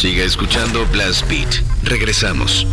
Siga escuchando Blast Beat. Regresamos.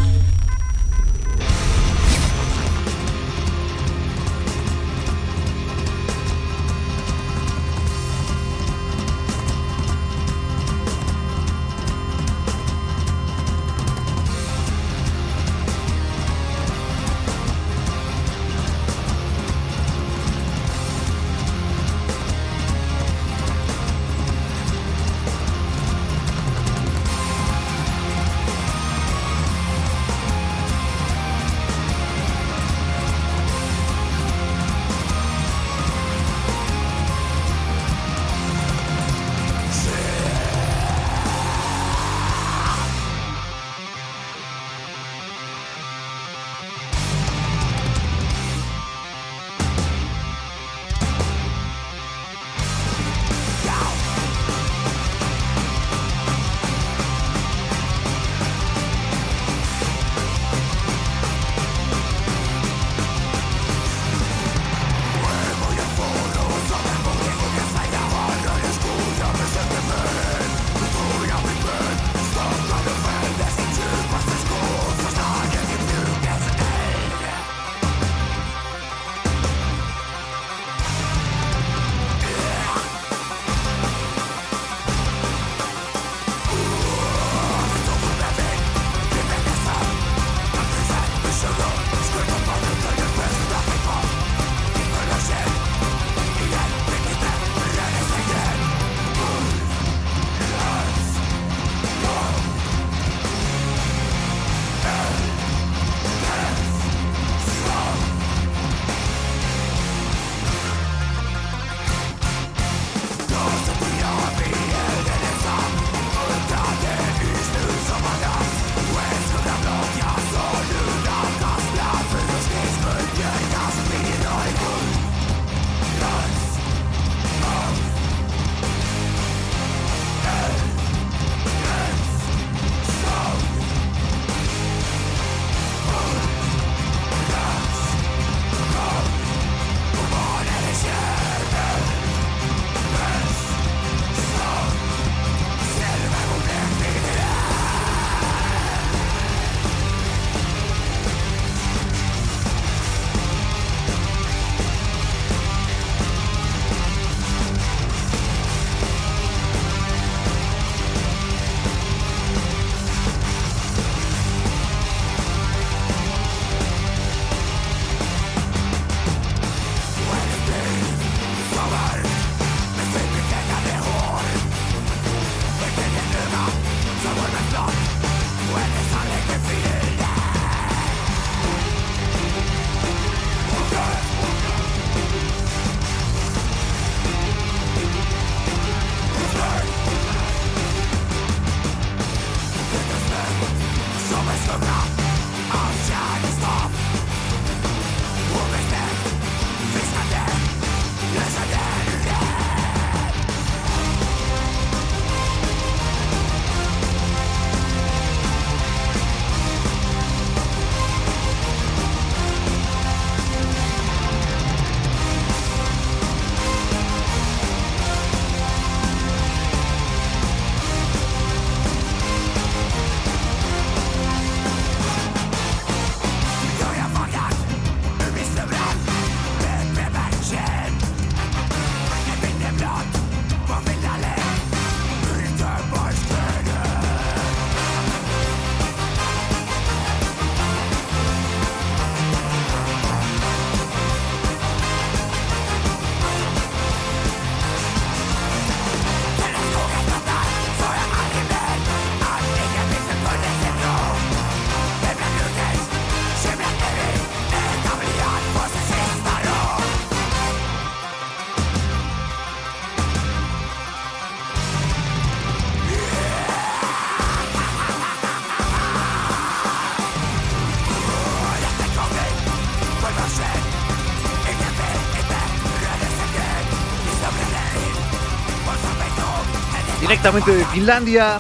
Directamente de Finlandia.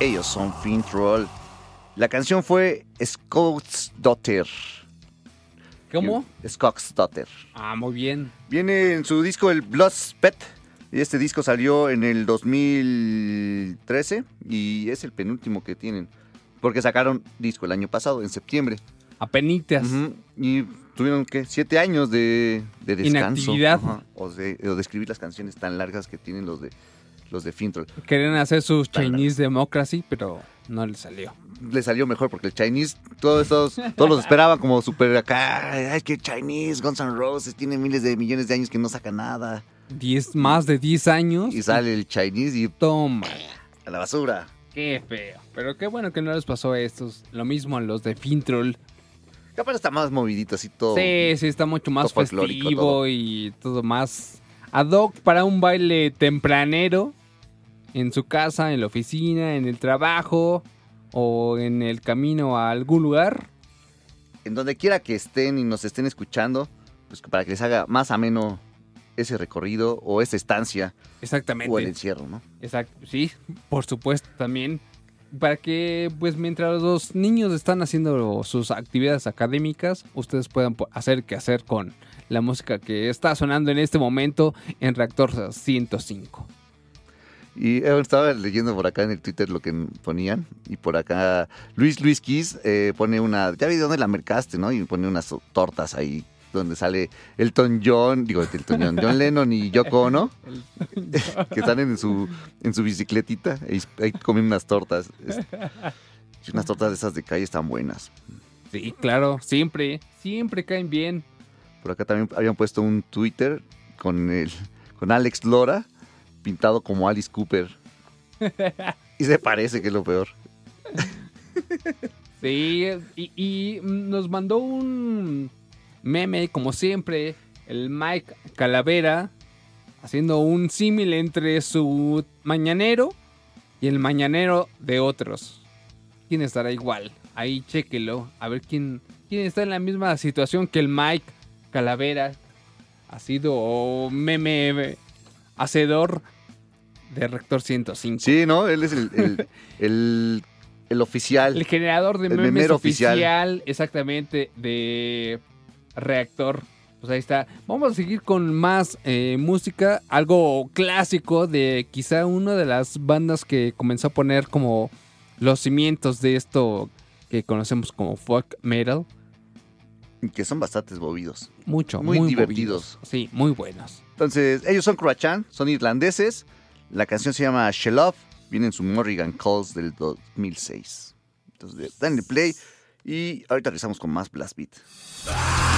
Ellos son Fin Troll. La canción fue Scott's Daughter. ¿Cómo? Scott's Daughter. Ah, muy bien. Viene en su disco el Blood Spet Y este disco salió en el 2013 y es el penúltimo que tienen. Porque sacaron disco el año pasado, en septiembre. Apenitas. Ujú, Y tuvieron, ¿qué? Siete años de, de descanso. Inactividad. Ajá, O, de, o de escribir las canciones tan largas que tienen los de los de Fintroll. Querían hacer su Chinese Democracy, pero no les salió. Le salió mejor porque el Chinese, todos estos, todos los esperaban como súper acá. Ay, que Chinese, Guns N' Roses, tiene miles de millones de años que no saca nada. Diez, más de 10 años. Y sale el Chinese y Toma. a la basura. Qué feo. Pero qué bueno que no les pasó a estos. Lo mismo a los de Fintroll. Capaz está más movidito, así todo. Sí, sí, está mucho más festivo todo. y todo más ad hoc para un baile tempranero en su casa, en la oficina, en el trabajo o en el camino a algún lugar. En donde quiera que estén y nos estén escuchando, pues para que les haga más ameno ese recorrido o esa estancia Exactamente. o el encierro, ¿no? Exacto, sí, por supuesto también. Para que, pues, mientras los niños están haciendo sus actividades académicas, ustedes puedan hacer que hacer con la música que está sonando en este momento en Reactor 105. Y estaba leyendo por acá en el Twitter lo que ponían. Y por acá Luis Luis Kiss eh, pone una. Ya vi de dónde la mercaste, ¿no? Y pone unas tortas ahí donde sale Elton John, digo, Elton John, John Lennon y Yoko Ono, que están en su, en su bicicletita. Ahí, ahí comen unas tortas. Es- unas tortas de esas de calle están buenas. Sí, claro, siempre, siempre caen bien. Por acá también habían puesto un Twitter con el con Alex Lora pintado como Alice Cooper. Y se parece que es lo peor. Sí, y, nos mandó un meme, como siempre, el Mike Calavera, haciendo un símil entre su mañanero y el mañanero de otros. ¿Quién estará igual? Ahí chéquelo, a ver quién, quién está en la misma situación que el Mike Calavera. Ha sido meme hacedor de Rector 105. Sí, ¿no? Él es el, el, el- el oficial. El generador de El memes memero oficial, oficial. exactamente, de Reactor. Pues ahí está. Vamos a seguir con más eh, música, algo clásico de quizá una de las bandas que comenzó a poner como los cimientos de esto que conocemos como folk metal. Que son bastantes movidos. Mucho, Muy muy, divertidos. movidos. Sí, muy buenos. Entonces, ellos son Croachan, son irlandeses. La canción se llama Shell Off. Viene en su Morrigan Calls del 2006. Entonces, denle play. Y ahorita regresamos con más Blast Beat.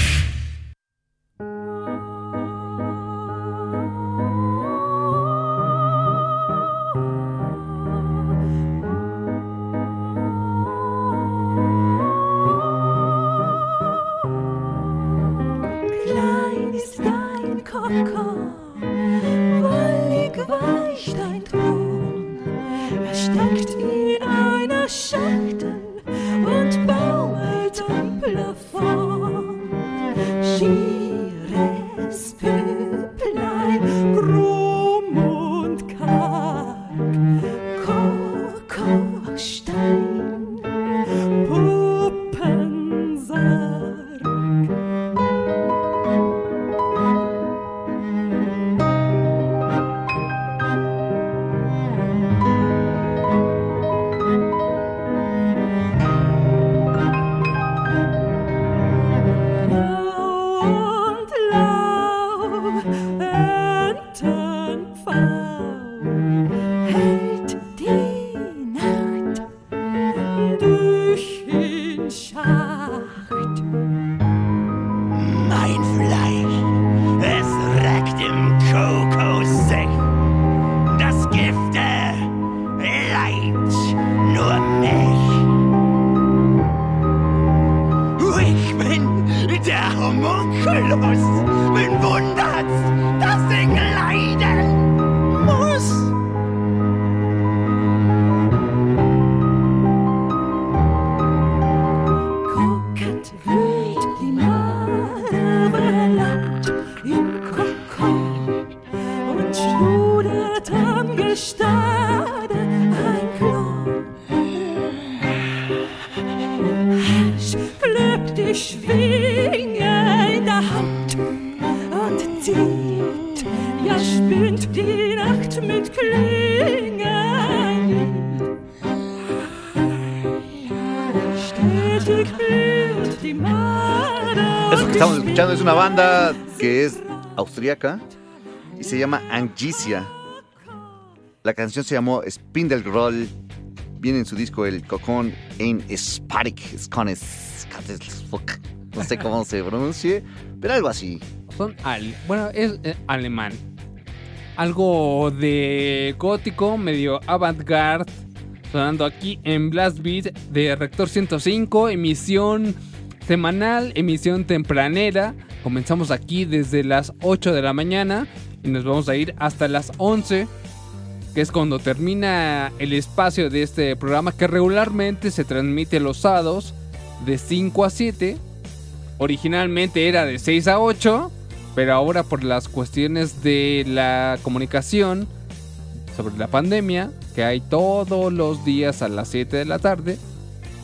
Y se llama Angicia. La canción se llamó Spindelroll. Viene en su disco El Cocón en Sparik. No sé cómo se pronuncie, pero algo así. Son al, bueno, es eh, alemán. Algo de gótico, medio avant-garde. Sonando aquí en Blast Beat de Rector 105, emisión semanal, emisión tempranera. Comenzamos aquí desde las 8 de la mañana y nos vamos a ir hasta las 11, que es cuando termina el espacio de este programa que regularmente se transmite los sábados de 5 a 7. Originalmente era de 6 a 8, pero ahora por las cuestiones de la comunicación sobre la pandemia, que hay todos los días a las 7 de la tarde,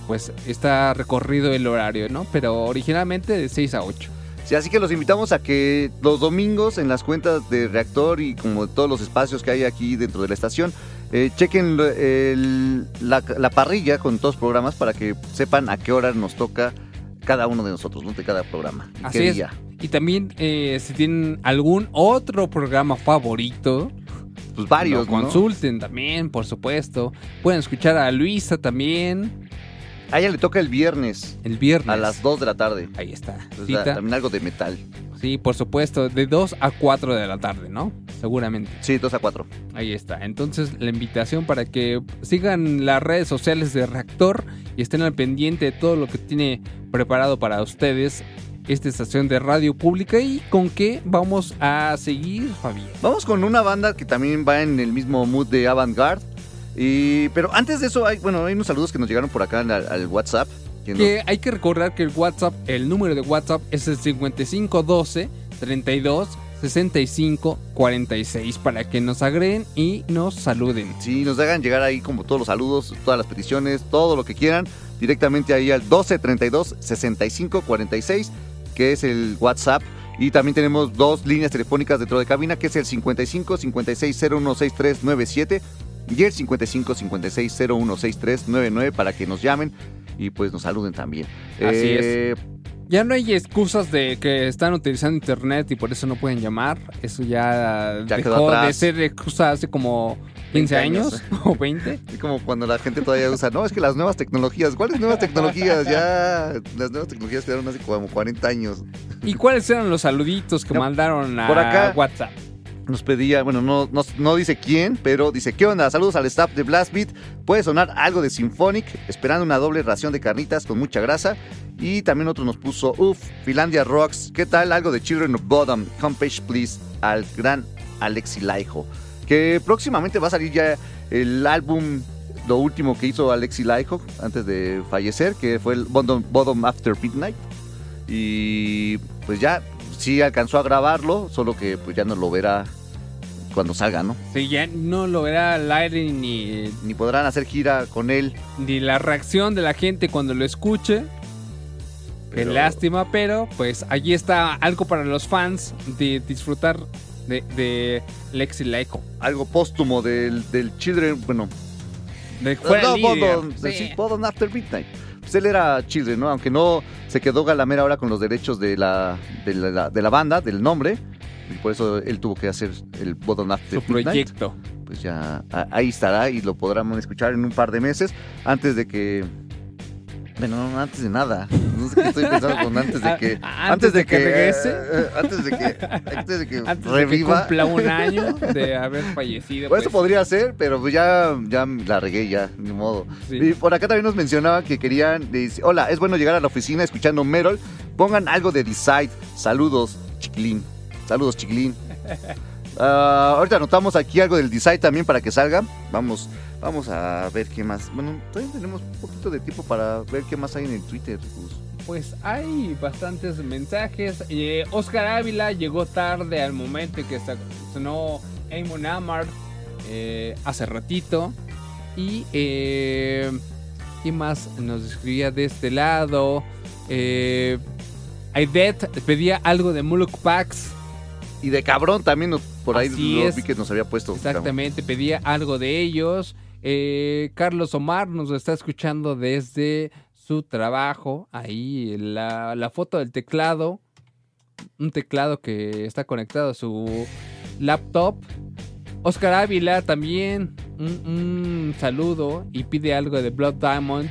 pues está recorrido el horario, ¿no? Pero originalmente de 6 a 8. Sí, así que los invitamos a que los domingos en las cuentas de Reactor y como todos los espacios que hay aquí dentro de la estación, eh, chequen el- la, la parrilla con todos los programas para que sepan a qué hora nos toca cada uno de nosotros, ¿no? De cada programa. Así qué es. día. Y también eh, si tienen algún otro programa favorito, Pues varios, lo ¿no? consulten también, por supuesto. Pueden escuchar a Luisa también. A ella le toca el viernes. El viernes. A las 2 de la tarde. Ahí está. Entonces, Cita. también algo de metal. Sí, por supuesto, de 2 a 4 de la tarde, ¿no? Seguramente. Sí, 2 a 4. Ahí está. Entonces, la invitación para que sigan las redes sociales de Reactor y estén al pendiente de todo lo que tiene preparado para ustedes esta estación de radio pública y con qué vamos a seguir, Fabián. Vamos con una banda que también va en el mismo mood de avant-garde. Y, pero antes de eso, hay, bueno, hay unos saludos que nos llegaron por acá al, al WhatsApp. que hay que recordar que el WhatsApp, el número de WhatsApp es el 5512 32 65 46 para que nos agreguen y nos saluden. Sí, nos hagan llegar ahí como todos los saludos, todas las peticiones, todo lo que quieran, directamente ahí al 12 32 65 46, que es el WhatsApp. Y también tenemos dos líneas telefónicas dentro de cabina, que es el 55 56 01 63 97 y el 55 56 01 63 99 para que nos llamen y pues nos saluden también. Así Eh, Ya no hay excusas de que están utilizando internet y por eso no pueden llamar. Eso ya, Ya quedó dejó de ser excusa hace como 15 20 años, años. o 20. Es como cuando la gente todavía usa, no, es que las nuevas tecnologías, ¿cuáles nuevas tecnologías? Ya las nuevas tecnologías quedaron hace como 40 años. ¿Y cuáles eran los saluditos que No, mandaron a por acá. WhatsApp? Nos pedía, bueno, no, no, no dice quién, pero dice, ¿qué onda? Saludos al staff de Blast Beat. Puede sonar algo de Symphonic, esperando una doble ración de carnitas con mucha grasa. Y también otro nos puso, uff, Finlandia Rocks. ¿Qué tal? Algo de Children of Bottom. Homepage, please, al gran Alexi Laiho. Que próximamente va a salir ya el álbum, lo último que hizo Alexi Laiho antes de fallecer, que fue el Bottom, Bottom After Midnight. Y pues ya, sí alcanzó a grabarlo, solo que pues ya no lo verá cuando salga, ¿no? Sí, ya no lo verá al aire ni, Ni podrán hacer gira con él. ni la reacción de la gente cuando lo escuche. Qué Pero- lástima, pero pues allí está algo para los fans de disfrutar de, de Lexi Laico. Algo póstumo del, del Children, bueno, De fuera no. Bottom, Sí. After Midnight. Pues él era Children, ¿no? Aunque no se quedó galamera ahora con los derechos de la, de la, de la banda, del nombre. Y por eso él tuvo que hacer el Bottom After Su Midnight. proyecto. Pues ya a- ahí estará y lo podrán escuchar en un par de meses antes de que... Bueno, no, antes de nada. No sé qué estoy pensando con antes de que... Ah, ¿Antes de que regrese? eh, antes de que... Antes de que Antes de que reviva. cumpla un año de haber fallecido. Pues eso pues, podría ser, pero pues ya, ya la regué ya, ni modo. Sí. Y por acá también nos mencionaban que querían, dice, hola, es bueno llegar a la oficina escuchando Merol, pongan algo de Decide, saludos, chiquilín, saludos, chiquilín. Ah, ahorita anotamos aquí algo del Decide también para que salga, vamos, vamos a ver qué más, bueno, todavía tenemos un poquito de tiempo para ver qué más hay en el Twitter, Gus. Pues hay bastantes mensajes. Eh, Oscar Ávila llegó tarde al momento en que sonó Amon Amart eh, hace ratito. Y eh, ¿qué más nos escribía de este lado? Eh, Aidet pedía algo de Muluk Pax. Y de cabrón también nos- por ahí Así lo es. vi que nos había puesto. Exactamente, pedía algo de ellos. Eh, Carlos Omar nos está escuchando desde su trabajo. Ahí la, la foto del teclado. Un teclado que está conectado a su laptop. Oscar Ávila también. Un, saludo y pide algo de Blood Diamond.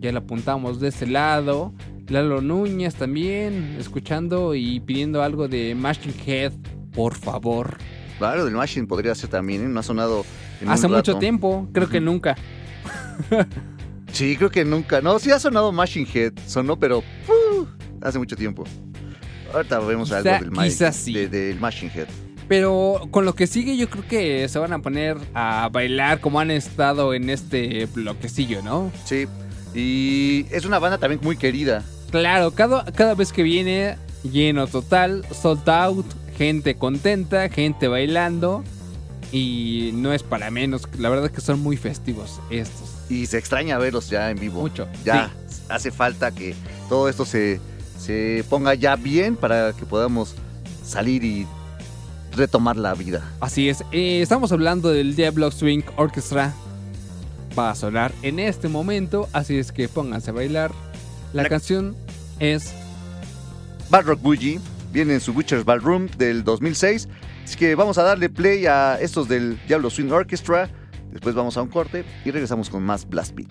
Ya lo apuntamos de ese lado. Lalo Núñez también escuchando y pidiendo algo de Machine Head, por favor. Claro, del Machine podría ser también, ¿eh? no ha sonado en un Hace mucho rato. tiempo, creo que nunca. Sí, creo que nunca. No, sí ha sonado Machine Head. Sonó, pero uh, hace mucho tiempo. Ahorita vemos Quizá- algo del, quizá sí. de- del Machine Head. Pero con lo que sigue, yo creo que se van a poner a bailar como han estado en este bloquecillo, ¿no? Sí. Y es una banda también muy querida. Claro, cada, cada vez que viene, lleno total, sold out, gente contenta, gente bailando. Y no es para menos, la verdad es que son muy festivos estos. Y se extraña verlos ya en vivo. Mucho. Ya hace falta que todo esto se, se ponga ya bien para que podamos salir y retomar la vida. Así es, eh, estamos hablando del Diablo Swing Orchestra. Va a sonar en este momento, así es que pónganse a bailar. La, La- canción es Bad Rock Bougie viene en su Witcher's Ballroom del 2006. Así que vamos a darle play a estos del Diablo Swing Orchestra. Después vamos a un corte y regresamos con más Blast Beat.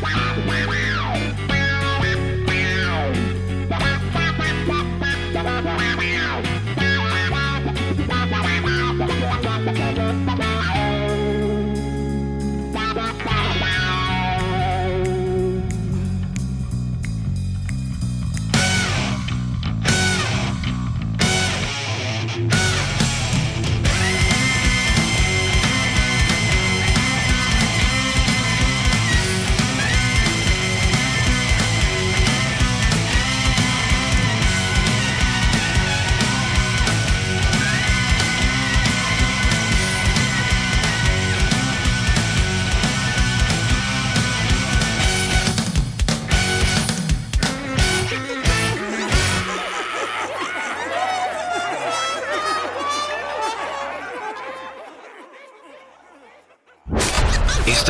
Bye.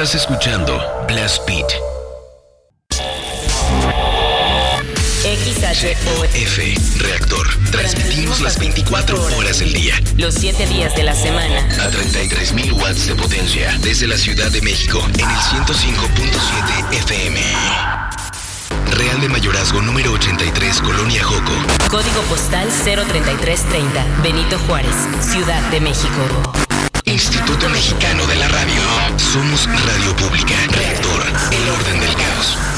Estás escuchando Blast Beat. XHOF. Reactor. Transmitimos las 24 horas del día. Los 7 días de la semana. A 33.000 watts de potencia. Desde la Ciudad de México. En el 105.7 FM. Real de Mayorazgo número 83, Colonia Joco. Código postal 03330. Benito Juárez, Ciudad de México. Instituto Mexicano de la Radio. Somos Radio Pública. Reactor. El orden del caos.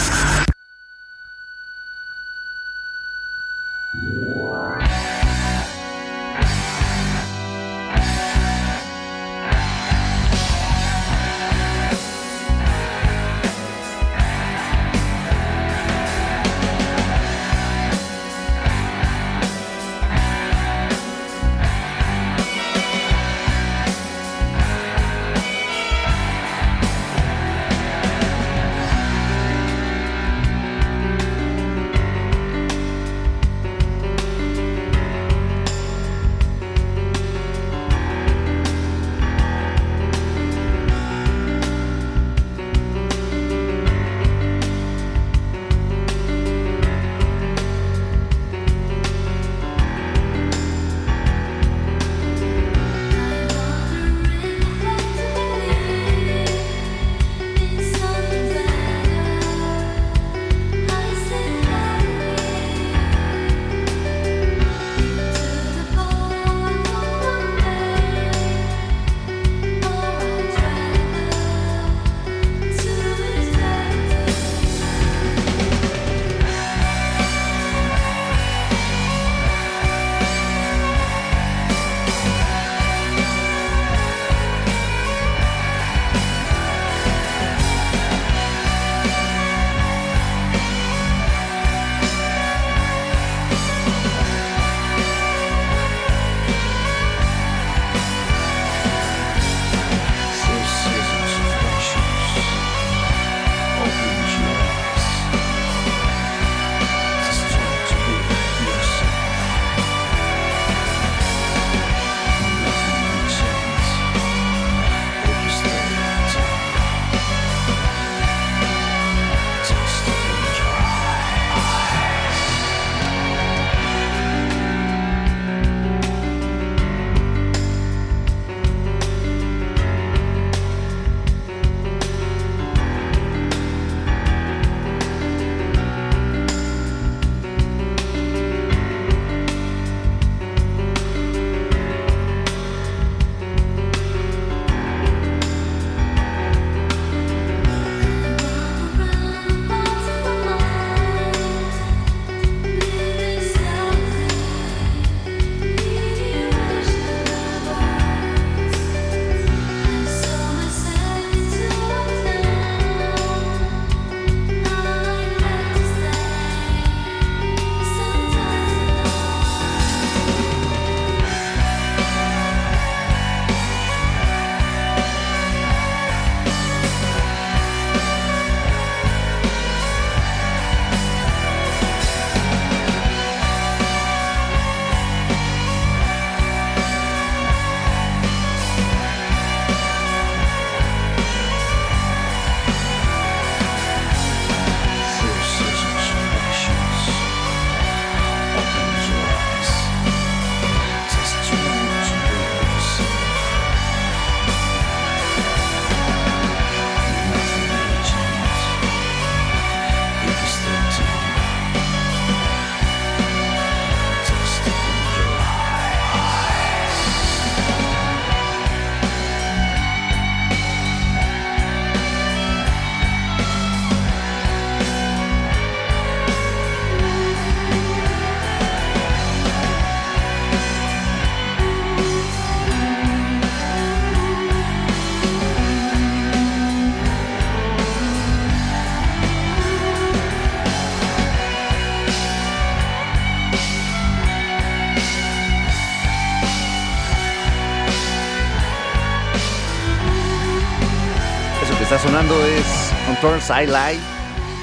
Control Side Light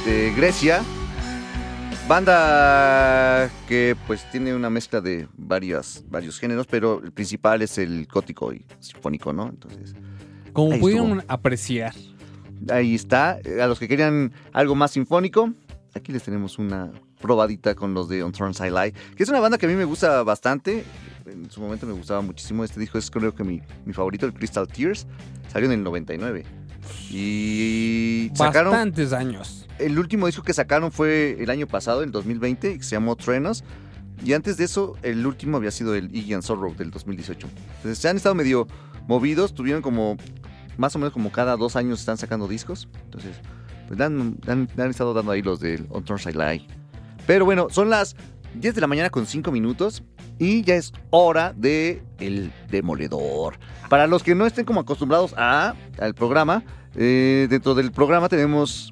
de Grecia. Banda que pues tiene una mezcla de varias, varios géneros, pero el principal es el gótico y sinfónico, ¿no? Entonces, Como pudieron estuvo. apreciar, Ahí está. A los que querían algo más sinfónico, aquí les tenemos una probadita con los de On Thorns I Lie, que es una banda que a mí me gusta bastante. En su momento me gustaba muchísimo. Este disco es creo que mi, mi favorito, el Crystal Tears. Salió en el 99. Y sacaron... Bastantes años. El último disco que sacaron fue el año pasado, el 2020, que se llamó Trenos. Y antes de eso, el último había sido el Iggy and Sorrow del 2018. Entonces, se han estado medio movidos. Tuvieron como, más o menos como cada dos años están sacando discos. Entonces, pues le han, han- han estado dando ahí los del On Thorns I Lie. Pero bueno, son las 10 de la mañana con 5 minutos. Y ya es hora de El Demoledor. Para los que no estén como acostumbrados a, al programa, eh, dentro del programa tenemos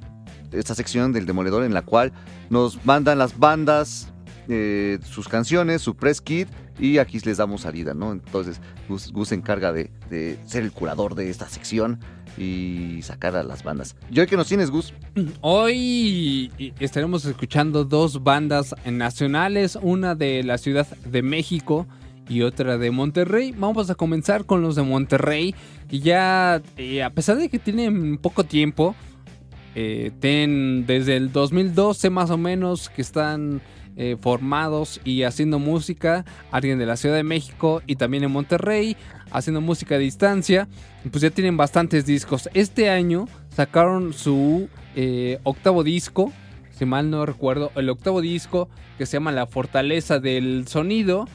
esta sección del Demoledor en la cual nos mandan las bandas eh, sus canciones, su press kit y aquí les damos salida, ¿no? Entonces Gus, se encarga de ser el curador de esta sección y sacar a las bandas. ¿Y hoy qué nos tienes, Gus? Hoy estaremos escuchando dos bandas nacionales, una de la Ciudad de México y otra de Monterrey. Vamos a comenzar con los de Monterrey, que ya, eh, a pesar de que tienen poco tiempo, eh, desde el 2012 más o menos que están eh, formados y haciendo música, alguien de la Ciudad de México y también en Monterrey, haciendo música a distancia, pues ya tienen bastantes discos. Este año sacaron su eh, octavo disco, si mal no recuerdo, el octavo disco que se llama La Fortaleza del Sonido,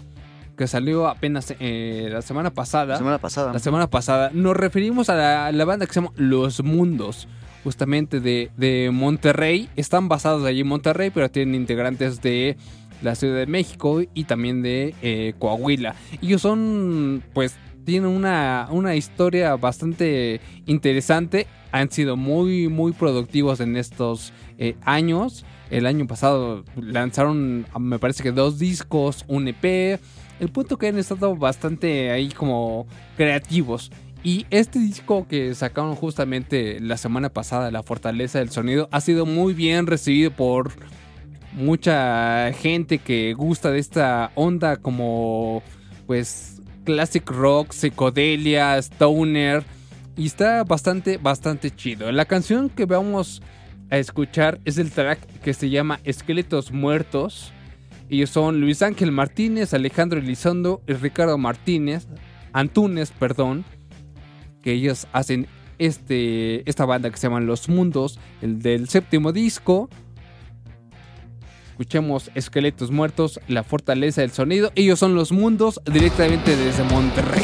que salió apenas eh, la semana pasada. La semana pasada. La semana pasada. Nos referimos a la, la banda que se llama Los Mundos, justamente de, de Monterrey. Están basados allí en Monterrey, pero tienen integrantes de la Ciudad de México y también de eh, Coahuila. Ellos son, pues, tienen una, una historia bastante interesante. Han sido muy, muy productivos en estos eh, años. El año pasado lanzaron, me parece que dos discos, un EP. El punto que han estado bastante ahí como creativos. Y este disco que sacaron justamente la semana pasada, La Fortaleza del Sonido, ha sido muy bien recibido por mucha gente que gusta de esta onda como pues classic rock, psicodelia, stoner y está bastante bastante chido. La canción que vamos a escuchar es el track que se llama Esqueletos Muertos. Ellos son Luis Ángel Martínez, Alejandro Elizondo y Ricardo Martínez, Antunes, perdón, que ellos hacen este, esta banda que se llama Los Mundos, el del séptimo disco. Escuchemos Esqueletos Muertos, La Fortaleza del Sonido. Ellos son Los Mundos directamente desde Monterrey.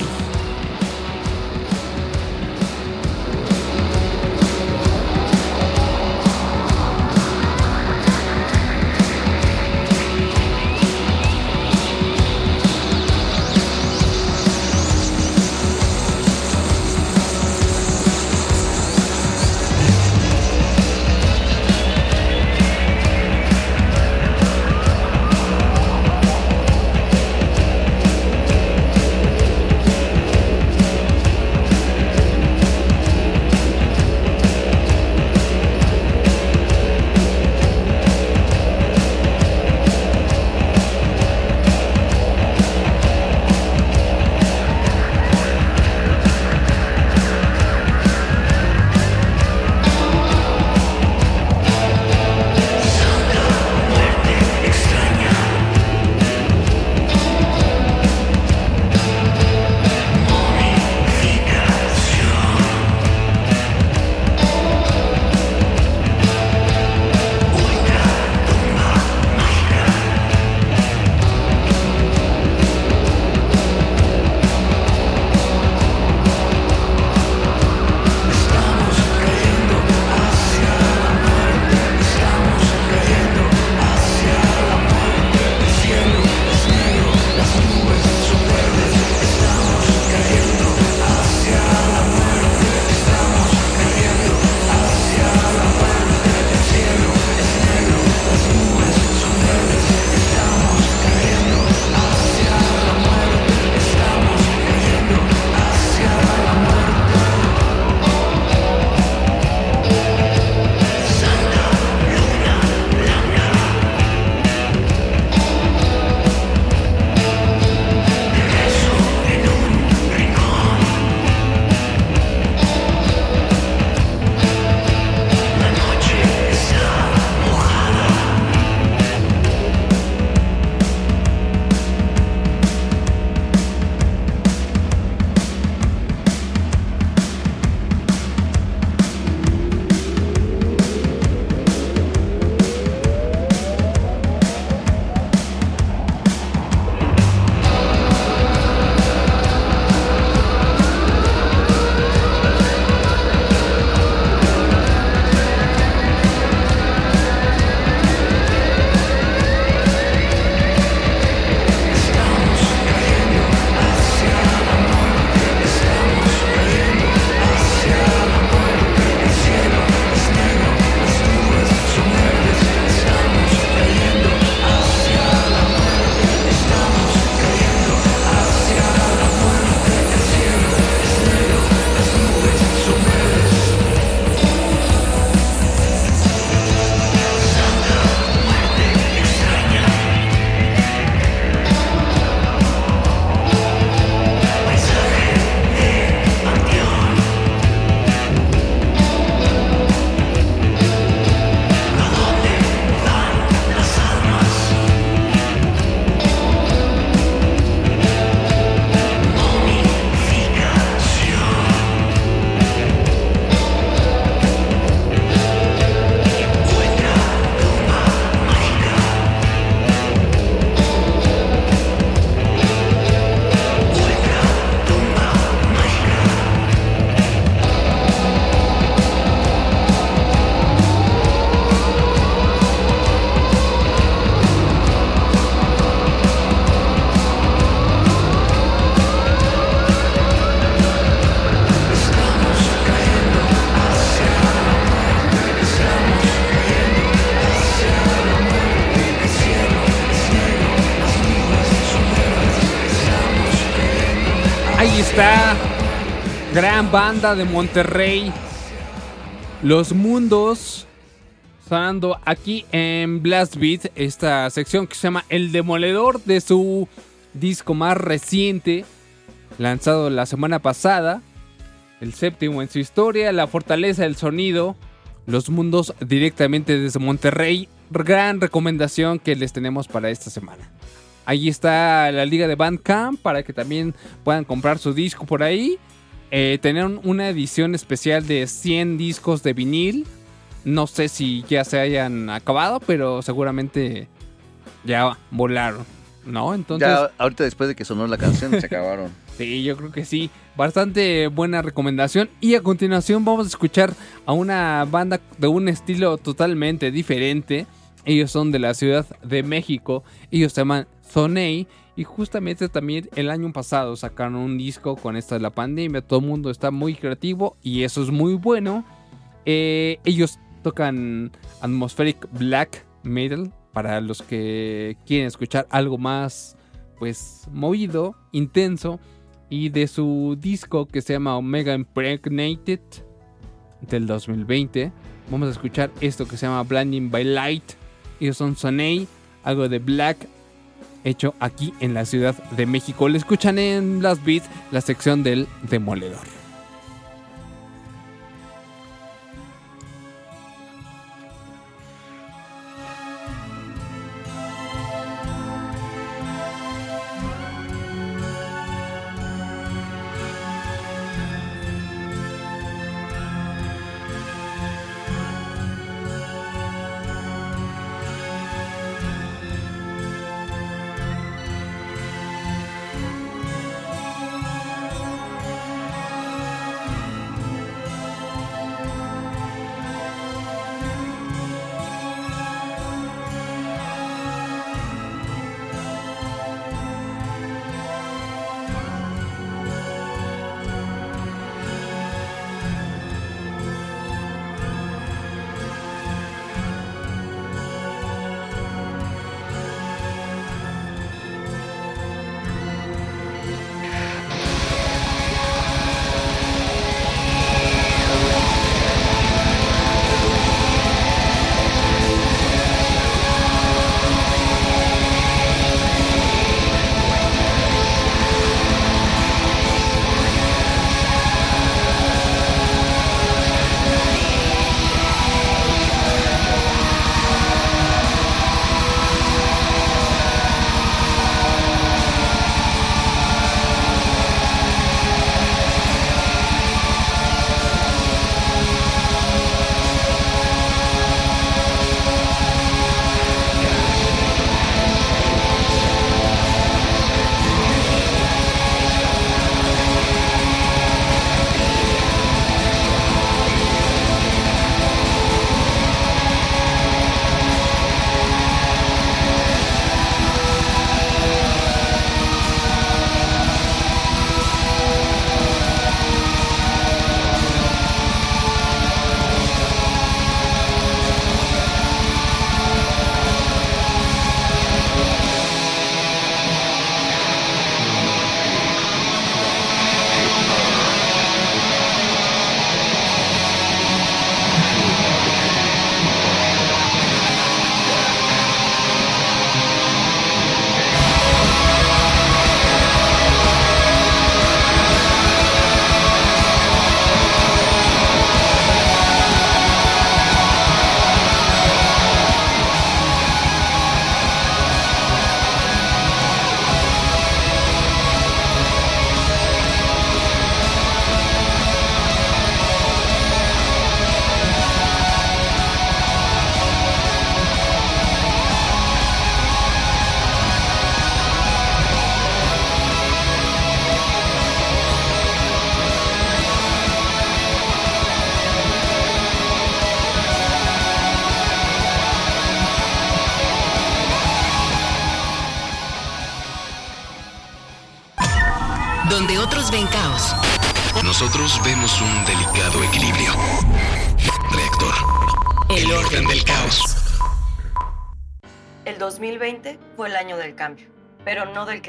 Está. Gran banda de Monterrey. Los Mundos. Sonando aquí en Blast Beat. Esta sección que se llama El Demoledor de su disco más reciente. Lanzado la semana pasada. El séptimo en su historia. La fortaleza del sonido. Los Mundos directamente desde Monterrey. Gran recomendación que les tenemos para esta semana. Ahí está la liga de Bandcamp para que también puedan comprar su disco por ahí. Eh, tenían una edición especial de 100 discos de vinil. No sé si ya se hayan acabado, pero seguramente ya volaron, ¿no? Entonces, Ya ahorita después de que sonó la canción se acabaron. Sí, yo creo que sí. Bastante buena recomendación. Y a continuación vamos a escuchar a una banda de un estilo totalmente diferente. Ellos son de la Ciudad de México. Ellos se llaman Zonei. Y justamente también el año pasado sacaron un disco con esta de la pandemia. Todo el mundo está muy creativo y eso es muy bueno. Eh, ellos tocan atmospheric black metal para los que quieren escuchar algo más pues movido, intenso y de su disco que se llama Omega Impregnated del 2020 vamos a escuchar esto que se llama Blinding by Light ellos son Sonei, algo de black hecho aquí en la Ciudad de México. Le escuchan en las beats la sección del demoledor.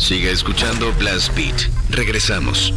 Siga escuchando Blast Beat. Regresamos.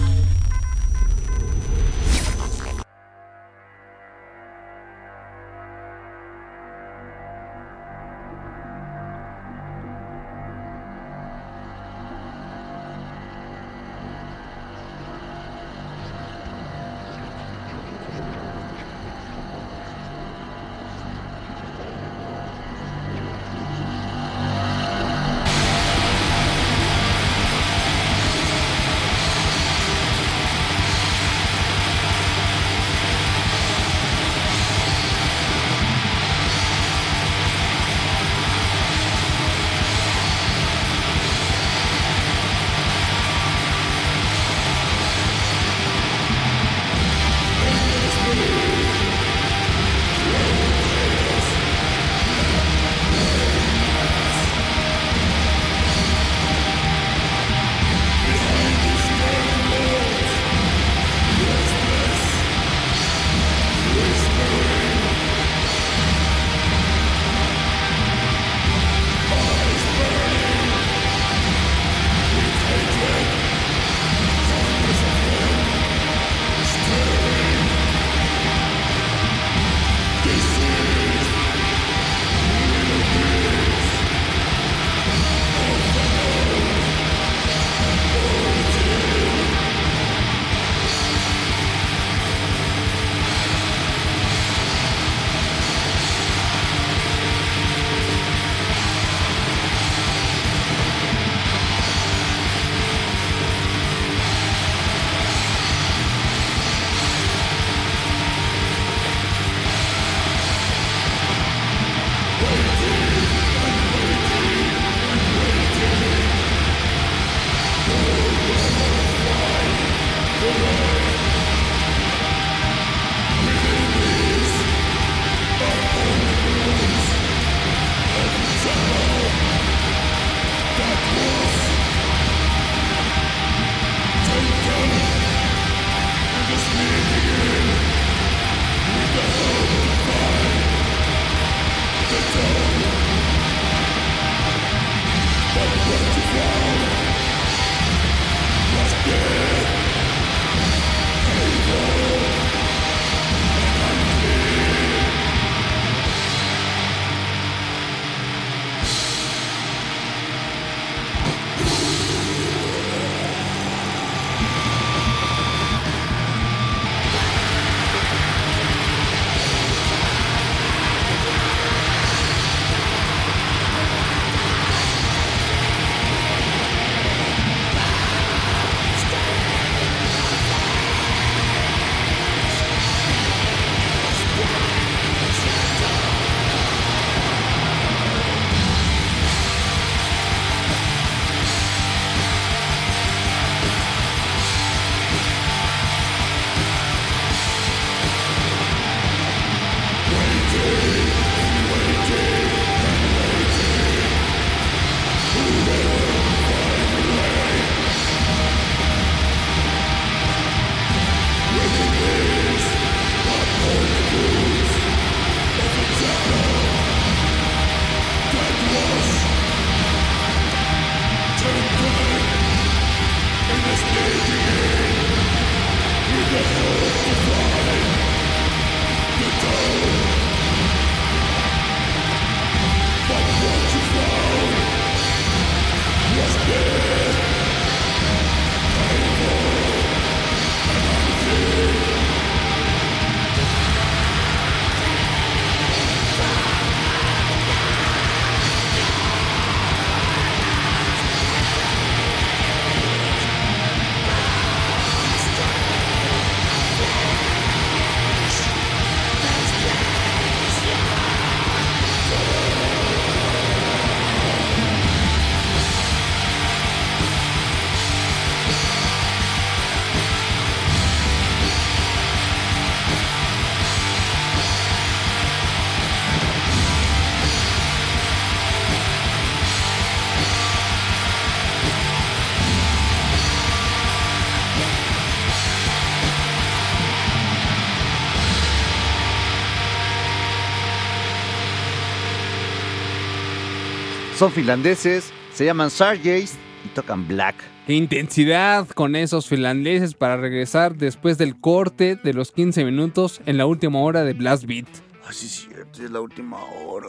Son finlandeses, se llaman Sarjays y tocan black. Qué intensidad con esos finlandeses para regresar después del corte de los 15 minutos en la última hora de Blast Beat. Así es cierto, es la última hora.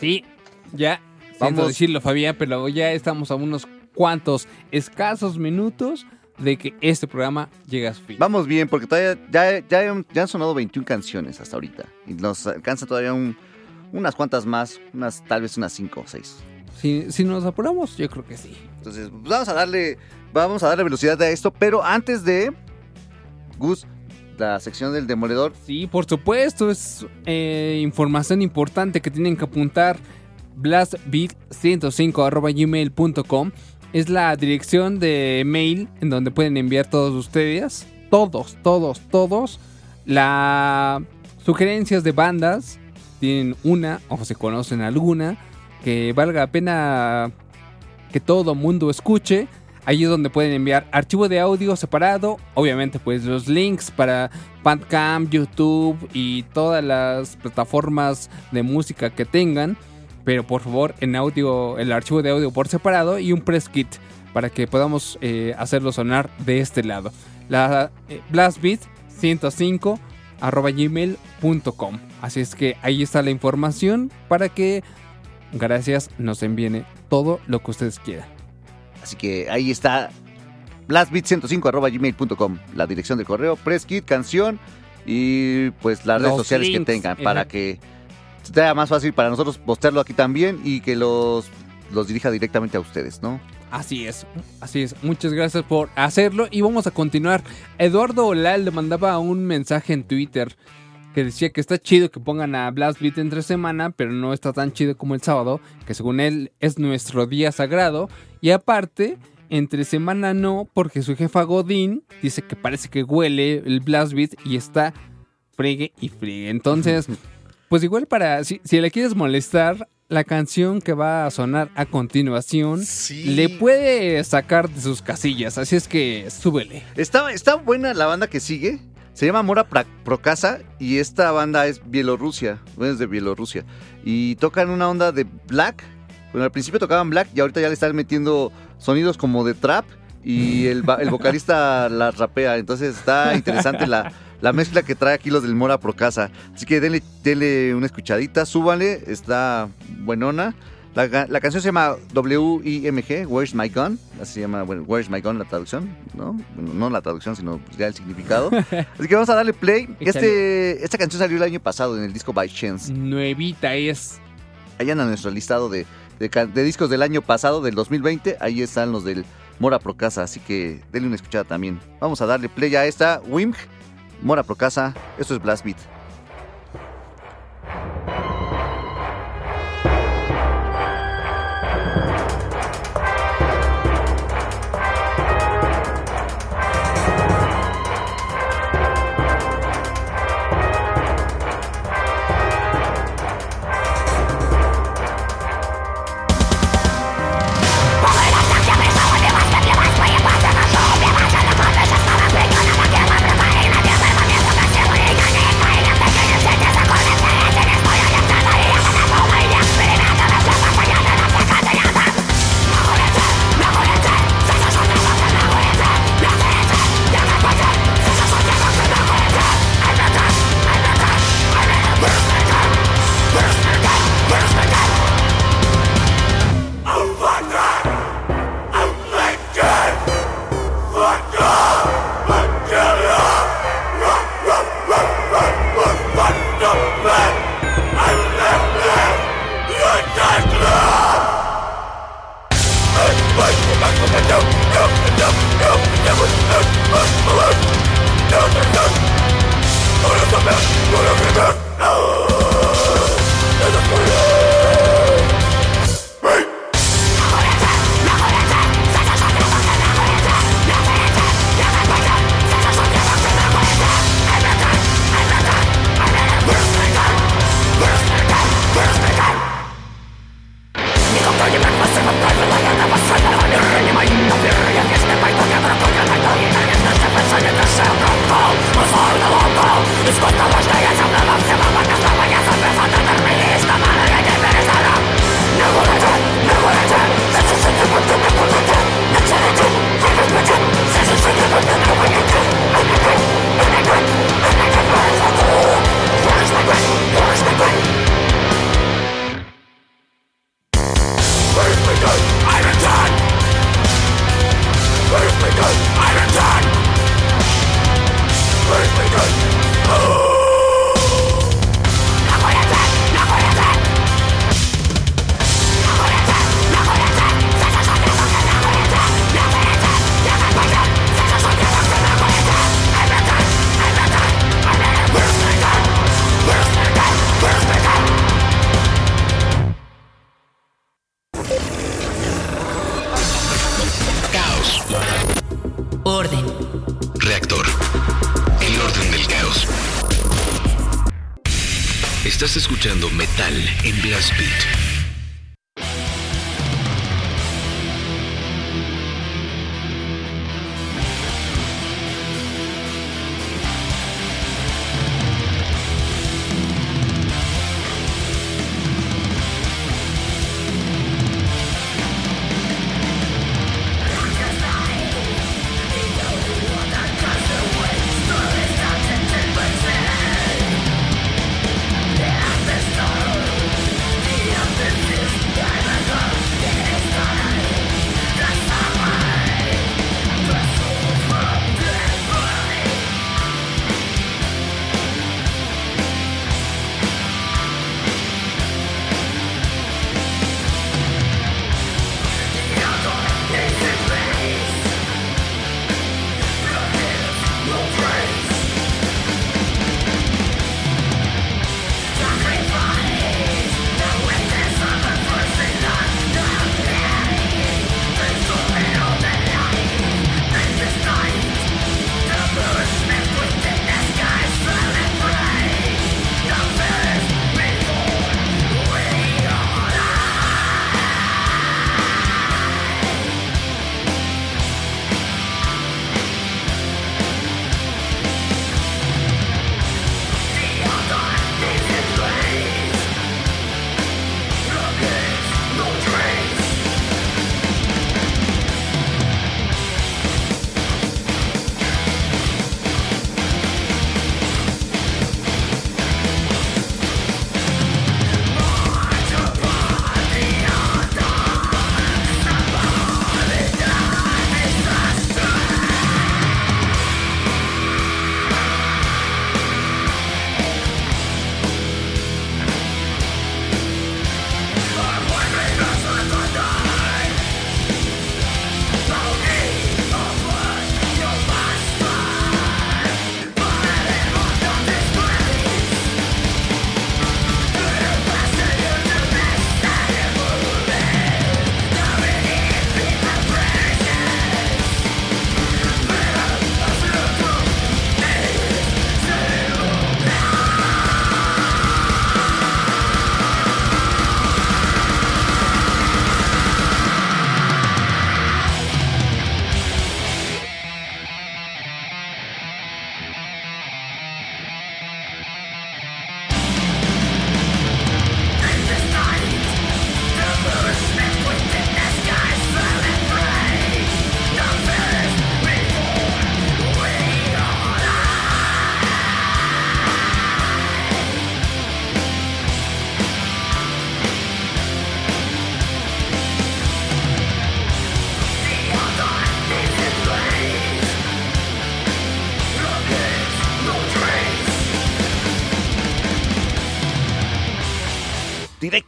Sí, ya. Vamos a decirlo, Fabián, pero ya estamos a unos cuantos escasos minutos de que este programa llegue a su fin. Vamos bien, porque todavía ya, ya, ya han sonado 21 canciones hasta ahorita. Y nos alcanza todavía un- unas cuantas más, unas tal vez unas 5 o 6. Si, si nos apuramos, yo creo que sí. Entonces, pues, vamos a darle, vamos a darle velocidad a esto, pero antes de Gus, la sección del demoledor. Sí, por supuesto, es eh, información importante que tienen que apuntar. blastbeat105.gmail.com es la dirección de mail en donde pueden enviar todos ustedes, todos, todos, todos, las sugerencias de bandas. Tienen una o se conocen alguna que valga la pena que todo mundo escuche. Ahí es donde pueden enviar archivo de audio separado, obviamente pues los links para Bandcamp, YouTube y todas las plataformas de música que tengan, pero por favor en audio el archivo de audio por separado y un press kit para que podamos eh, hacerlo sonar de este lado. La eh, blastbeat 105 arroba gmail.com. Así es que ahí está la información para que gracias nos envíen todo lo que ustedes quieran. Así que ahí está blastbeat105.gmail.com, la dirección del correo, press kit, canción y pues las redes sociales que tengan para ajá. que sea más fácil para nosotros postearlo aquí también y que los, los dirija directamente a ustedes, ¿no? Así es, así es. Muchas gracias por hacerlo y vamos a continuar. Eduardo Olal le mandaba un mensaje en Twitter que decía que está chido que pongan a Blast Beat entre semana, pero no está tan chido como el sábado, que según él es nuestro día sagrado. Y aparte, entre semana no, porque su jefa Godín dice que parece que huele el Blast Beat y está friegue y friegue. Entonces, pues igual para, si, si le quieres molestar, la canción que va a sonar a continuación le puede sacar de sus casillas, así es que súbele. Está, está buena la banda que sigue. Se llama Mora Procasa y esta banda es Bielorrusia. Es de Bielorrusia. Y tocan una onda de black. Bueno, al principio tocaban black y ahorita ya le están metiendo sonidos como de trap. Y el, va- el vocalista la rapea. Entonces está interesante la, la mezcla que trae aquí los del Mora Procasa. Así que denle, denle una escuchadita, súbanle. Está buenona. La, canción se llama W-I-M-G, Where's My Gun. Así se llama, bueno, Where's My Gun la traducción, ¿no? Bueno, no la traducción, sino pues, ya el significado. Así que vamos a darle play. Este, esta canción salió el año pasado en el disco By Chance. Nuevita es. Ahí anda nuestro listado de, de discos del año pasado, del 2020. Ahí están los del Mora Procasa, así que denle una escuchada también. Vamos a darle play a esta, Wimg, Mora Procasa. Esto es Blast Beat.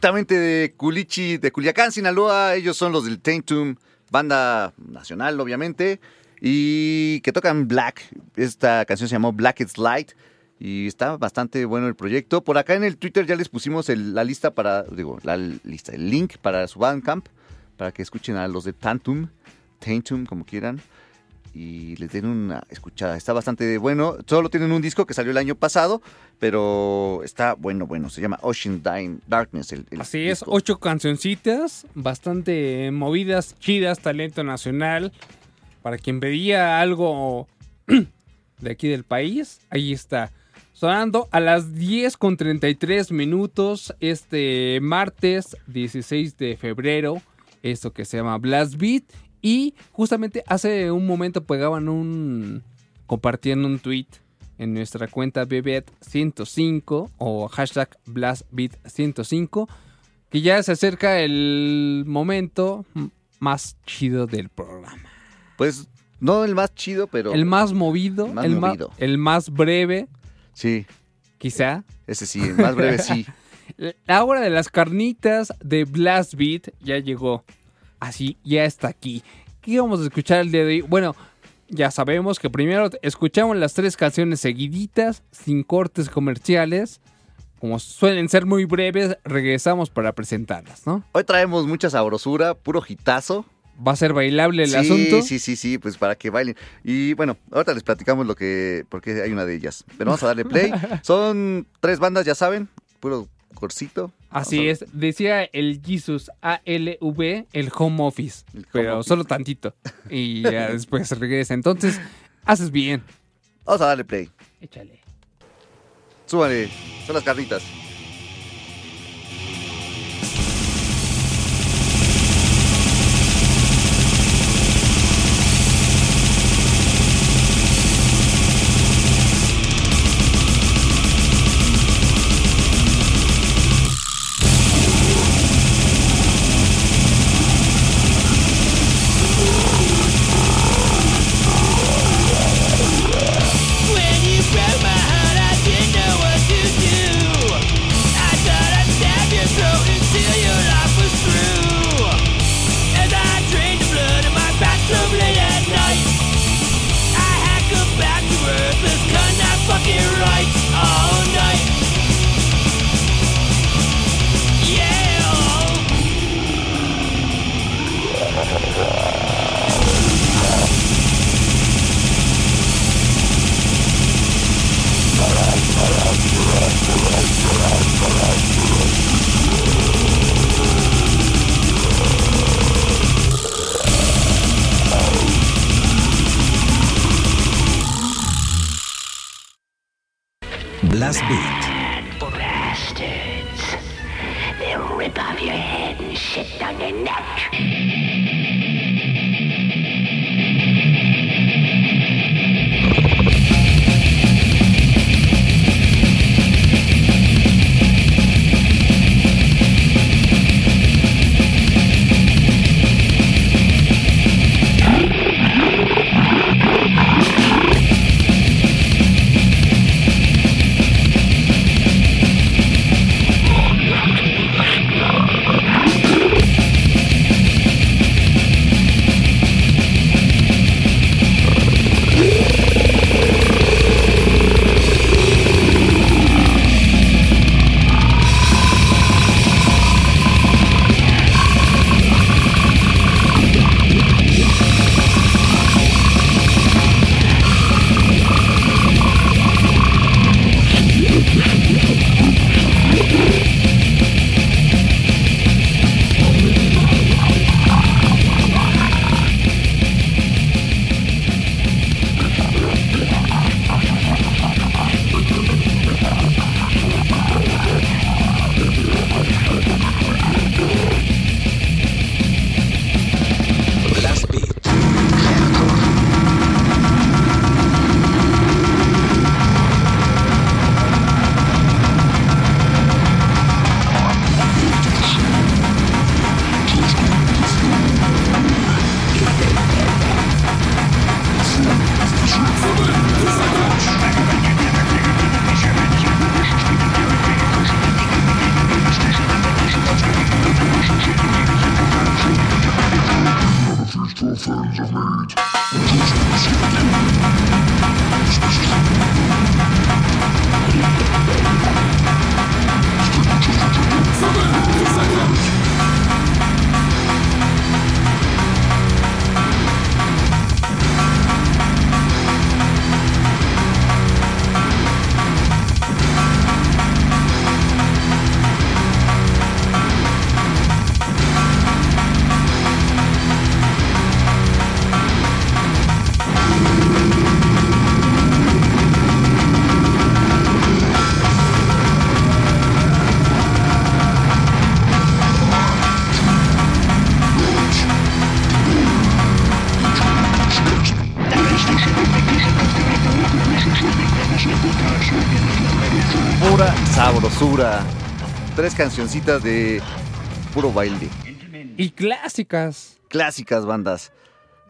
Directamente de Culichi, de Culiacán, Sinaloa. Ellos son los del Taintum, banda nacional, obviamente, y que tocan Black. Esta canción se llamó Black It's Light. Y está bastante bueno el proyecto. Por acá en el Twitter ya les pusimos el- la lista para, digo, la lista, el link para su Bandcamp, para que escuchen a los de Tantum, Taintum, como quieran, y les den una escuchada. Está bastante bueno. Solo tienen un disco que salió el año pasado, pero está bueno, bueno. Se llama Ocean Dying Darkness. El, el Así es, ocho cancioncitas, bastante movidas, chidas, talento nacional. Para quien pedía algo de aquí del país, ahí está. Sonando a las 10 con 33 minutos este martes 16 de febrero, esto que se llama Blast Beat. Y justamente hace un momento pegaban un. compartían un tweet en nuestra cuenta BBET105 o hashtag BlastBeat105 que ya se acerca el momento más chido del programa. Pues no el más chido, pero. El más movido, el más el, movido. el más breve. Sí. Quizá. Ese sí, el más breve sí. La hora de las carnitas de Blast Beat ya llegó. Así, ya está aquí. ¿Qué vamos a escuchar el día de hoy? Bueno, ya sabemos que primero escuchamos las tres canciones seguiditas, sin cortes comerciales. Como suelen ser muy breves, regresamos para presentarlas, ¿no? Hoy traemos mucha sabrosura, puro hitazo. ¿Va a ser bailable el sí, asunto? Sí, sí, sí, pues para que bailen. Y bueno, ahorita les platicamos lo que, porque hay una de ellas. Pero vamos a darle play. Son tres bandas, ya saben, puro corcito. Así es, decía el Jesus ALV, el home office, pero office. solo tantito. Y ya después regresa. Entonces, haces bien. Vamos a darle play. Échale. Súbale, son las carnitas. Tres cancioncitas de puro baile. Y clásicas. Clásicas bandas.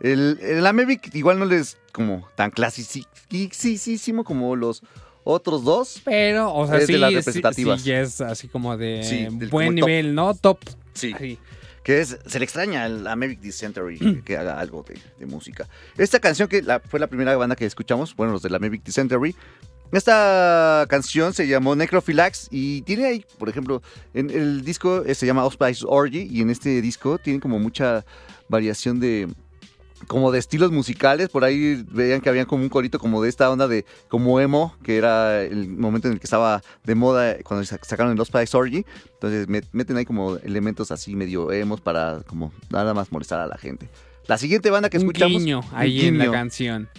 El, el Amebic igual no les como tan clasicísimo como los otros dos. Pero, o sea, es sí, de las representativas. sí, es así como de Sí, del- buen como top. nivel, ¿no? Top. Sí. Que es, se le extraña al Americ Dysentery que haga algo de, de música. Esta canción que la- fue la primera banda que escuchamos, bueno, los del Americ Dysentery. Esta canción se llamó Necrophilax y tiene ahí, por ejemplo, en el disco eh, se llama Auspice Orgy y en este disco tiene como mucha variación de, como de estilos musicales. Por ahí veían que habían como un corito como de esta onda de como emo, que era el momento en el que estaba de moda cuando sa- sacaron el Spice Orgy. Entonces met- meten ahí como elementos así medio emos para como nada más molestar a la gente. La siguiente banda que Un escuchamos... guiño un ahí en la guiño. canción.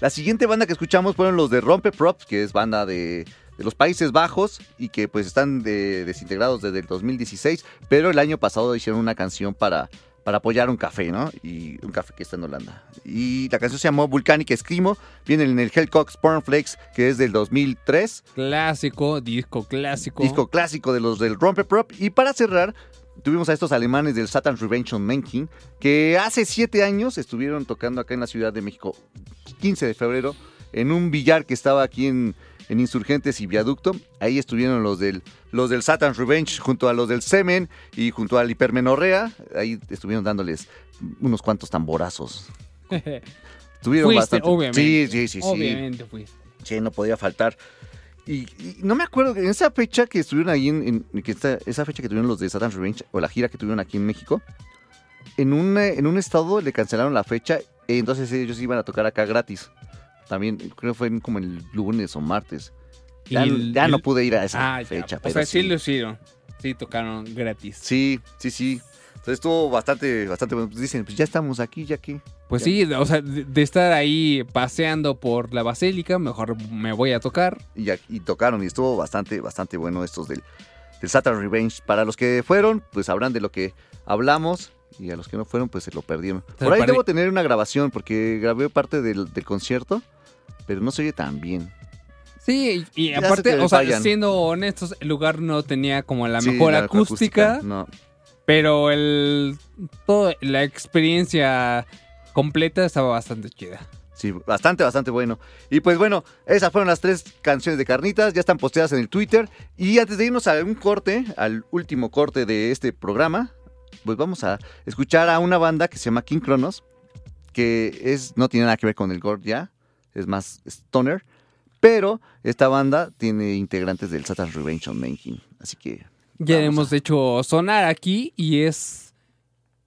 La siguiente banda que escuchamos fueron los de Rompe Props, que es banda de, de los Países Bajos y que pues están de- desintegrados desde el 2016, pero el año pasado hicieron una canción para, para apoyar un café, ¿no? Y un café que está en Holanda. Y la canción se llamó Volcanic Escrimo, viene en el Hellcox Pornflakes, que es del 2003, Clásico, disco clásico. disco clásico de los del Rompe Prop. Y para cerrar, tuvimos a estos alemanes del Satan's Revenge on Menking, que hace siete años estuvieron tocando acá en la Ciudad de México, 15 de febrero, en un billar que estaba aquí en, en Insurgentes y Viaducto. Ahí estuvieron los del, los del Satan's Revenge junto a los del Semen y junto al Hipermenorrea. Ahí estuvieron dándoles unos cuantos tamborazos. Tuvieron Fuiste, bastante. obviamente. Sí, sí, sí, sí. Obviamente fuiste. Sí, no podía faltar. Y, y no me acuerdo, en esa fecha que estuvieron ahí, en, en- que esta- esa fecha que tuvieron los de Satan's Revenge, o la gira que tuvieron aquí en México, en un, eh, en un estado le cancelaron la fecha, y entonces ellos iban a tocar acá gratis. También, creo que fue como el lunes o martes. Ya, el- ya no pude ir a esa Ah, ya. fecha. O pero sea, sí sí. lo hicieron. Sí, tocaron gratis. Sí, sí, sí. Entonces estuvo bastante, bastante bueno. Pues dicen, pues ya estamos aquí, ya que. Pues sí, o sea, de, de estar ahí paseando por la basílica, mejor me voy a tocar. y, tocaron y estuvo bastante, bastante bueno estos del, del Saturn Revenge. Para los que fueron, pues sabrán de lo que hablamos y a los que no fueron, pues se lo perdieron. Por ahí debo tener una grabación porque grabé parte del, del concierto, pero no se oye tan bien. Sí, y, aparte, o sea, siendo honestos, el lugar no tenía como la Sí, mejor la mejor acústica, acústica, no. Pero el la experiencia completa estaba bastante chida. Sí, bastante, bastante bueno. Y pues bueno, esas fueron las tres canciones de Carnitas, ya están posteadas en el Twitter. Y antes de irnos a un corte, al último corte de este programa, pues vamos a escuchar a una banda que se llama King Kronos, que es, no tiene nada que ver con el gore ya, es más stoner. Pero esta banda tiene integrantes del Satan's Revenge on Making. Así que Ya hemos hecho sonar aquí y es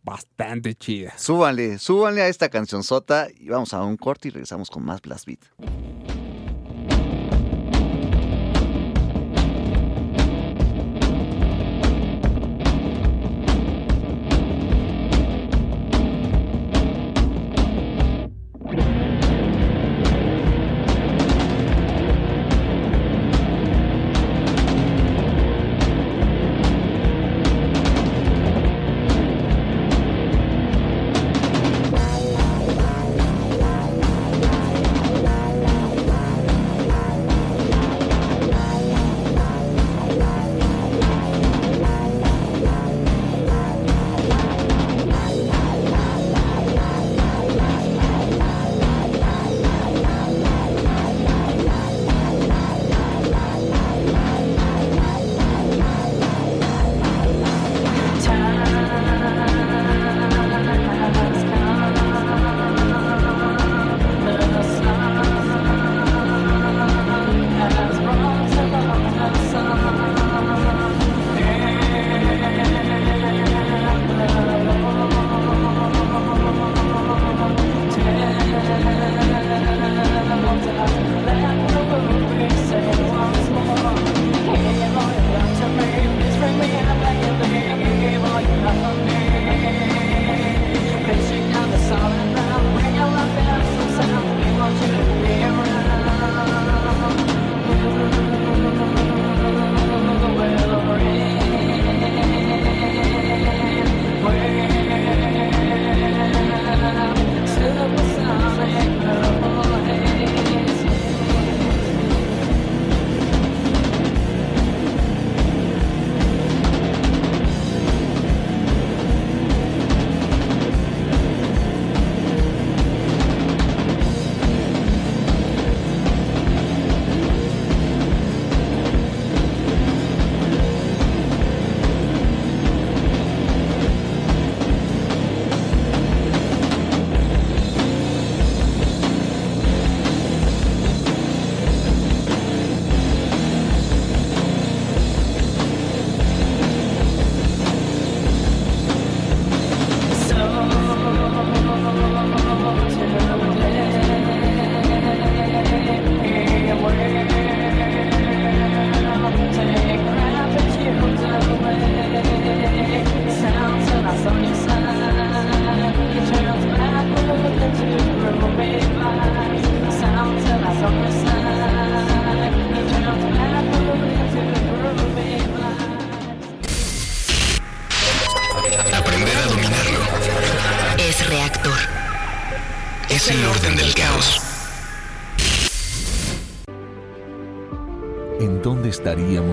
bastante chida. súbanle, súbanle a esta canción sota y vamos a un corte y regresamos con más Blast Beat.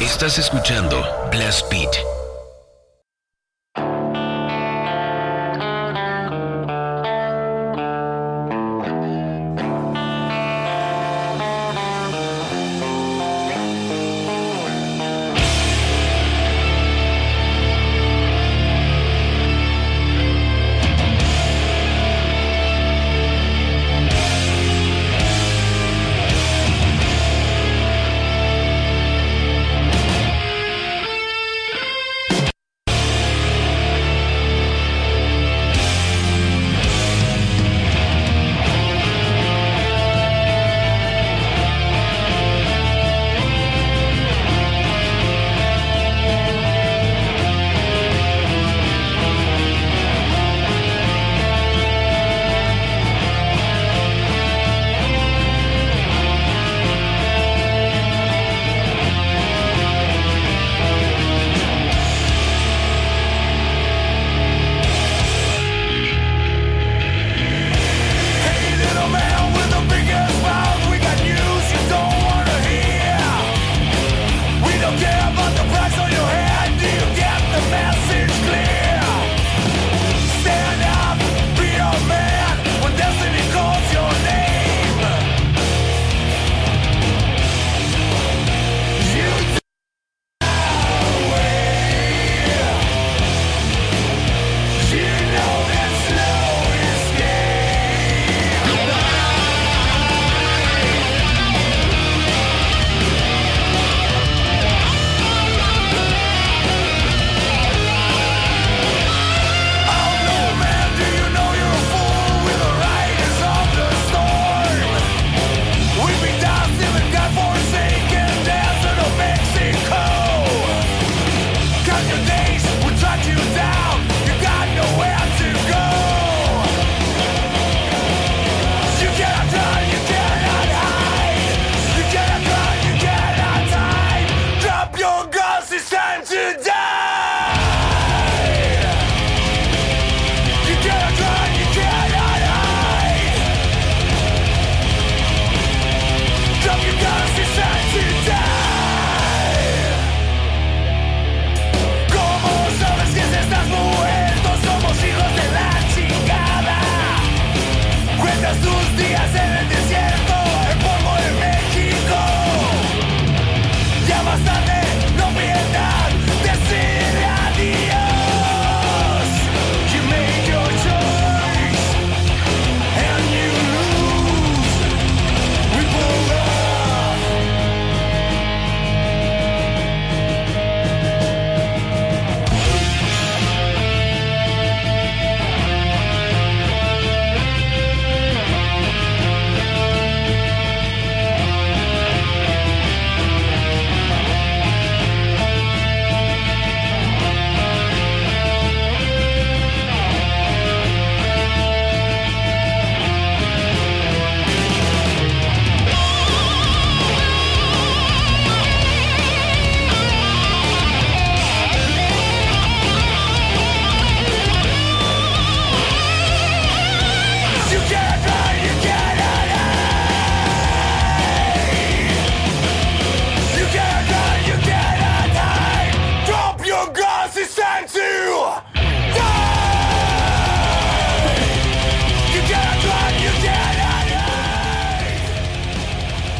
Estás escuchando Blast Beat.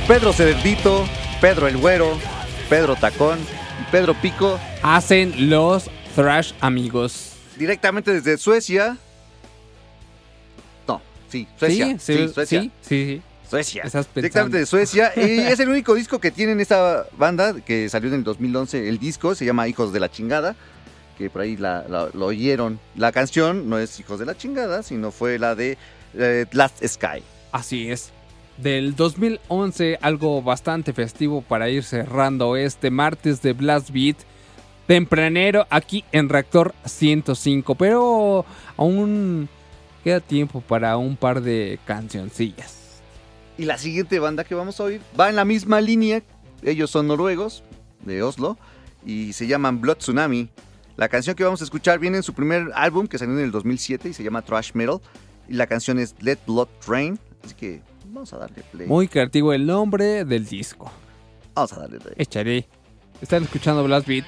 Pedro Cerdito, Pedro el Güero, Pedro Tacón y Pedro Pico, Hacen los Thrash amigos. directamente desde Suecia. No, sí, Suecia. Sí, sí, Suecia. sí, sí, sí. Suecia. Directamente de Suecia. Y es el único disco que tienen esta banda que salió en el 2011. El disco se llama Hijos de la Chingada. Que por ahí la- la- lo oyeron. La canción no es Hijos de la Chingada, sino fue la de eh, Last Sky. Así es. Del 2011, algo bastante festivo para ir cerrando este martes de Blast Beat. Tempranero aquí en Reactor 105. Pero aún queda tiempo para un par de cancioncillas. Y la siguiente banda que vamos a oír va en la misma línea. Ellos son noruegos, de Oslo, y se llaman Blood Tsunami. La canción que vamos a escuchar viene en su primer álbum que salió en el 2007 y se llama Trash Metal. Y la canción es Let Blood Drain. Así que vamos a darle play. Muy creativo el nombre del disco. Vamos a darle play. Echaré. Están escuchando Blast Beat.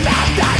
Let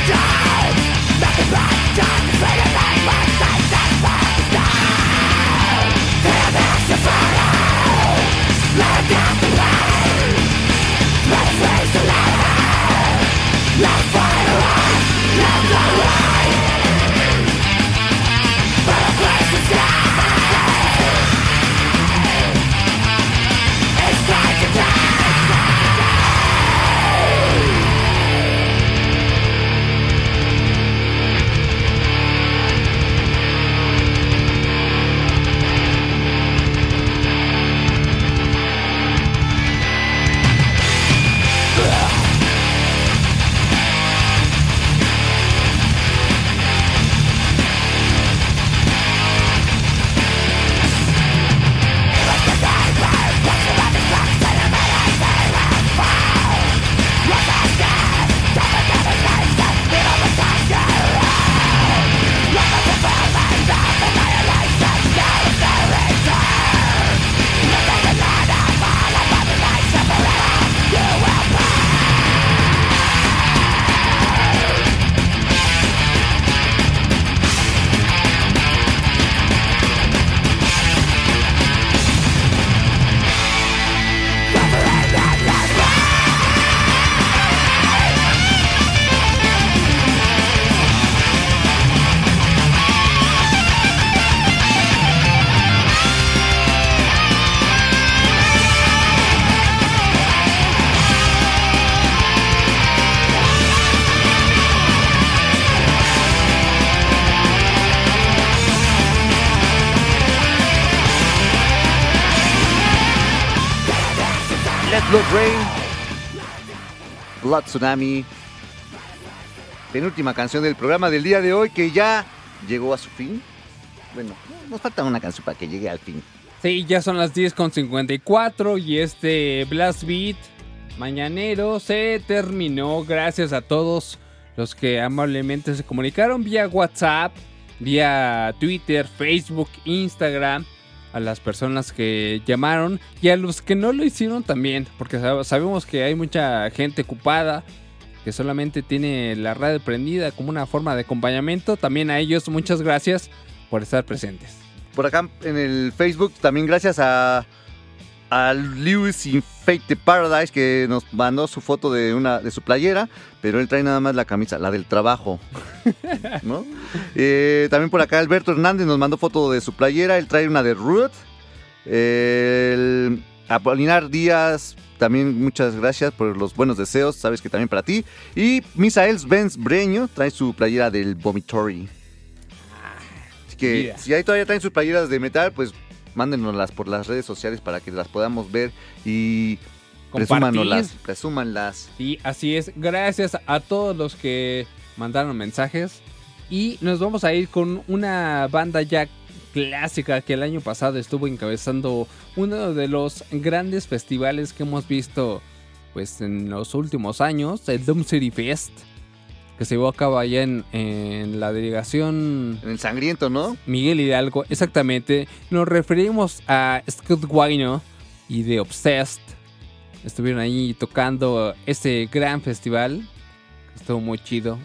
Tsunami. Penúltima canción del programa del día de hoy que ya llegó a su fin. Bueno, nos falta una canción para que llegue al fin. Sí, ya son las 10.54 y este Blast Beat mañanero se terminó. Gracias a todos los que amablemente se comunicaron vía WhatsApp, vía Twitter, Facebook, Instagram. A las personas que llamaron y a los que no lo hicieron también, porque sab- sabemos que hay mucha gente ocupada que solamente tiene la radio prendida como una forma de acompañamiento. También a ellos muchas gracias por estar presentes. Por acá en el Facebook también gracias a a Lewis Infate Paradise que nos mandó su foto de una de su playera, pero él trae nada más la camisa, la del trabajo. ¿no? Eh, también por acá Alberto Hernández nos mandó foto de su playera, él trae una de Ruth. El Apolinar Díaz, también muchas gracias por los buenos deseos, sabes que también para ti. Y Misael Benz Breño trae su playera del Vomitory. Así que si ahí todavía traen sus playeras de metal, pues mándenoslas por las redes sociales para que las podamos ver y presúmanoslas, presúmanlas. Sí, así es. Gracias a todos los que mandaron mensajes. Y nos vamos a ir con una banda ya clásica que el año pasado estuvo encabezando uno de los grandes festivales que hemos visto pues en los últimos años, el Doom City Fest, que se llevó a cabo allá en, en la delegación... En el sangriento, ¿no? Miguel Hidalgo, exactamente. Nos referimos a Scott Wino y The Obsessed. Estuvieron ahí tocando este gran festival. Estuvo muy chido.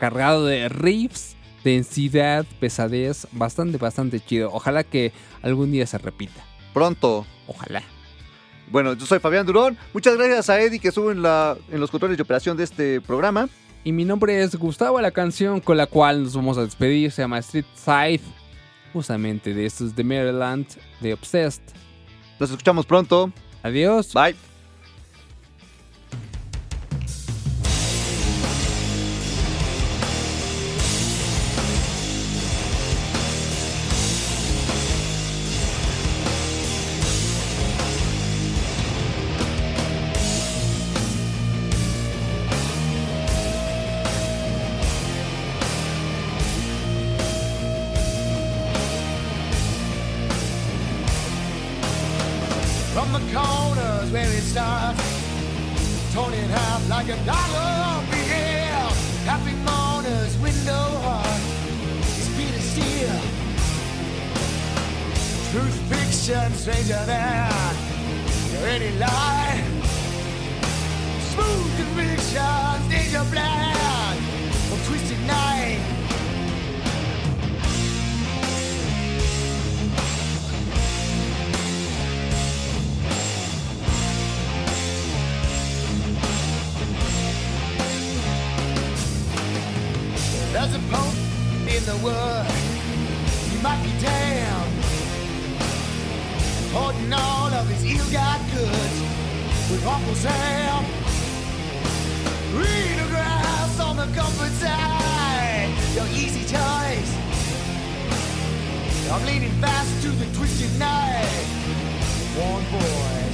Cargado de riffs, densidad, pesadez. Bastante, bastante chido. Ojalá que algún día se repita. Pronto. Ojalá. Bueno, yo soy Fabián Durón. Muchas gracias a Eddie que estuvo en, la, en los controles de operación de este programa. Y mi nombre es Gustavo. La canción con la cual nos vamos a despedir se llama Street Side. Justamente de estos de Maryland, de Obsessed. Nos escuchamos pronto. Adiós. Bye. There's a pope in the wood. He might be damned. Hoarding all of his ill-got goods with Uncle Sam. Greener grass on the comfort side. Your easy choice. I'm leaning fast to the twisted knife. Warm boys.